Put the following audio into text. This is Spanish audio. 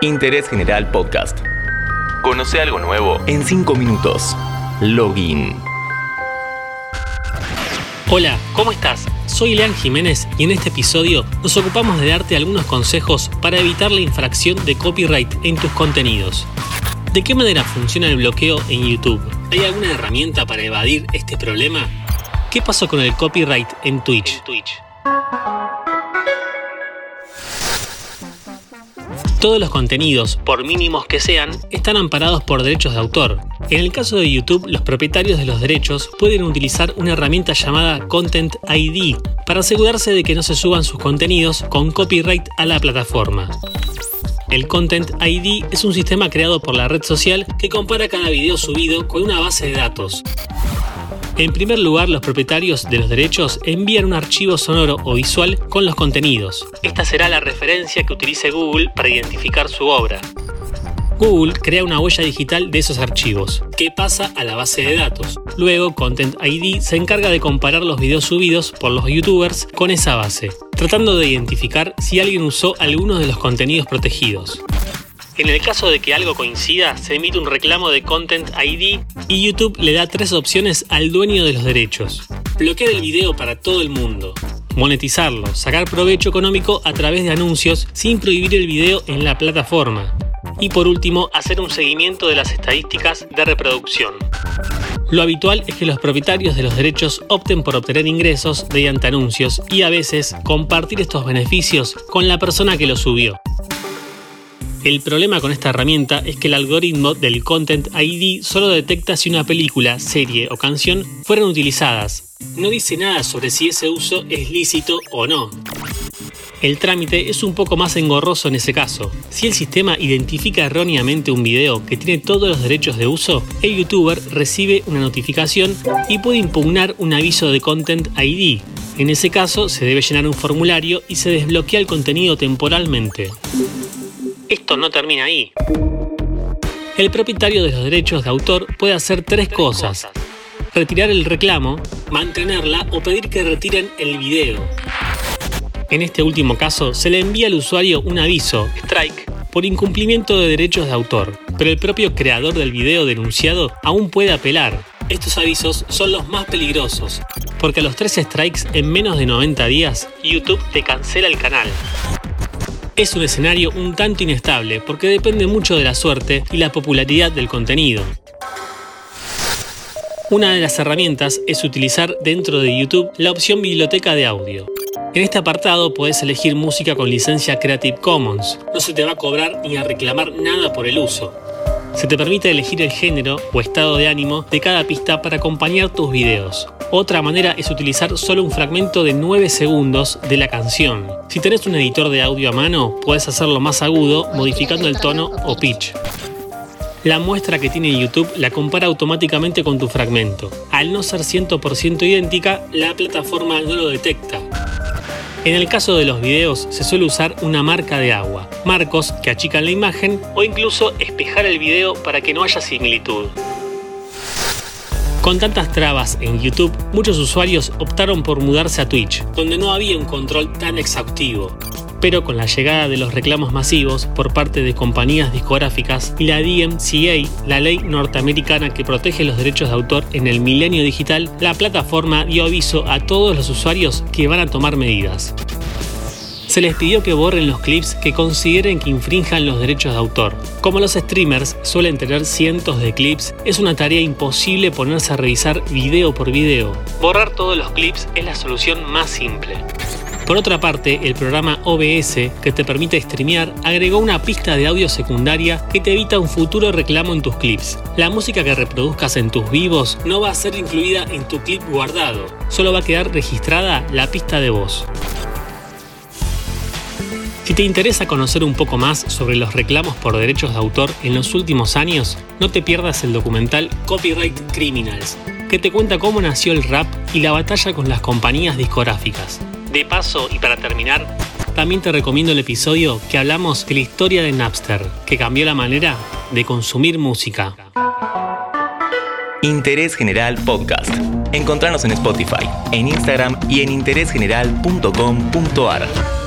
Interés General Podcast. Conoce algo nuevo en 5 minutos. Login. Hola, ¿cómo estás? Soy Lean Jiménez y en este episodio nos ocupamos de darte algunos consejos para evitar la infracción de copyright en tus contenidos. ¿De qué manera funciona el bloqueo en YouTube? ¿Hay alguna herramienta para evadir este problema? ¿Qué pasó con el copyright en Twitch? Todos los contenidos, por mínimos que sean, están amparados por derechos de autor. En el caso de YouTube, los propietarios de los derechos pueden utilizar una herramienta llamada Content ID para asegurarse de que no se suban sus contenidos con copyright a la plataforma. El Content ID es un sistema creado por la red social que compara cada video subido con una base de datos. En primer lugar, los propietarios de los derechos envían un archivo sonoro o visual con los contenidos. Esta será la referencia que utilice Google para identificar su obra. Google crea una huella digital de esos archivos, que pasa a la base de datos. Luego, Content ID se encarga de comparar los videos subidos por los youtubers con esa base, tratando de identificar si alguien usó alguno de los contenidos protegidos. En el caso de que algo coincida, se emite un reclamo de Content ID y YouTube le da tres opciones al dueño de los derechos. Bloquear el video para todo el mundo. Monetizarlo, sacar provecho económico a través de anuncios sin prohibir el video en la plataforma. Y por último, hacer un seguimiento de las estadísticas de reproducción. Lo habitual es que los propietarios de los derechos opten por obtener ingresos mediante anuncios y a veces compartir estos beneficios con la persona que lo subió. El problema con esta herramienta es que el algoritmo del Content ID solo detecta si una película, serie o canción fueron utilizadas. No dice nada sobre si ese uso es lícito o no. El trámite es un poco más engorroso en ese caso. Si el sistema identifica erróneamente un video que tiene todos los derechos de uso, el youtuber recibe una notificación y puede impugnar un aviso de Content ID. En ese caso, se debe llenar un formulario y se desbloquea el contenido temporalmente. Esto no termina ahí. El propietario de los derechos de autor puede hacer tres cosas. Retirar el reclamo, mantenerla o pedir que retiren el video. En este último caso, se le envía al usuario un aviso, strike, por incumplimiento de derechos de autor, pero el propio creador del video denunciado aún puede apelar. Estos avisos son los más peligrosos, porque a los tres strikes en menos de 90 días, YouTube te cancela el canal es un escenario un tanto inestable porque depende mucho de la suerte y la popularidad del contenido. Una de las herramientas es utilizar dentro de YouTube la opción Biblioteca de audio. En este apartado puedes elegir música con licencia Creative Commons. No se te va a cobrar ni a reclamar nada por el uso. Se te permite elegir el género o estado de ánimo de cada pista para acompañar tus videos. Otra manera es utilizar solo un fragmento de 9 segundos de la canción. Si tenés un editor de audio a mano, puedes hacerlo más agudo modificando el tono o pitch. La muestra que tiene YouTube la compara automáticamente con tu fragmento. Al no ser 100% idéntica, la plataforma no lo detecta. En el caso de los videos se suele usar una marca de agua, marcos que achican la imagen o incluso espejar el video para que no haya similitud. Con tantas trabas en YouTube, muchos usuarios optaron por mudarse a Twitch, donde no había un control tan exhaustivo. Pero con la llegada de los reclamos masivos por parte de compañías discográficas y la DMCA, la ley norteamericana que protege los derechos de autor en el milenio digital, la plataforma dio aviso a todos los usuarios que van a tomar medidas se les pidió que borren los clips que consideren que infrinjan los derechos de autor. Como los streamers suelen tener cientos de clips, es una tarea imposible ponerse a revisar video por video. Borrar todos los clips es la solución más simple. Por otra parte, el programa OBS, que te permite streamear, agregó una pista de audio secundaria que te evita un futuro reclamo en tus clips. La música que reproduzcas en tus vivos no va a ser incluida en tu clip guardado, solo va a quedar registrada la pista de voz. Si te interesa conocer un poco más sobre los reclamos por derechos de autor en los últimos años, no te pierdas el documental Copyright Criminals, que te cuenta cómo nació el rap y la batalla con las compañías discográficas. De paso, y para terminar, también te recomiendo el episodio que hablamos de la historia de Napster, que cambió la manera de consumir música. Interés General Podcast. Encontrarnos en Spotify, en Instagram y en interésgeneral.com.ar.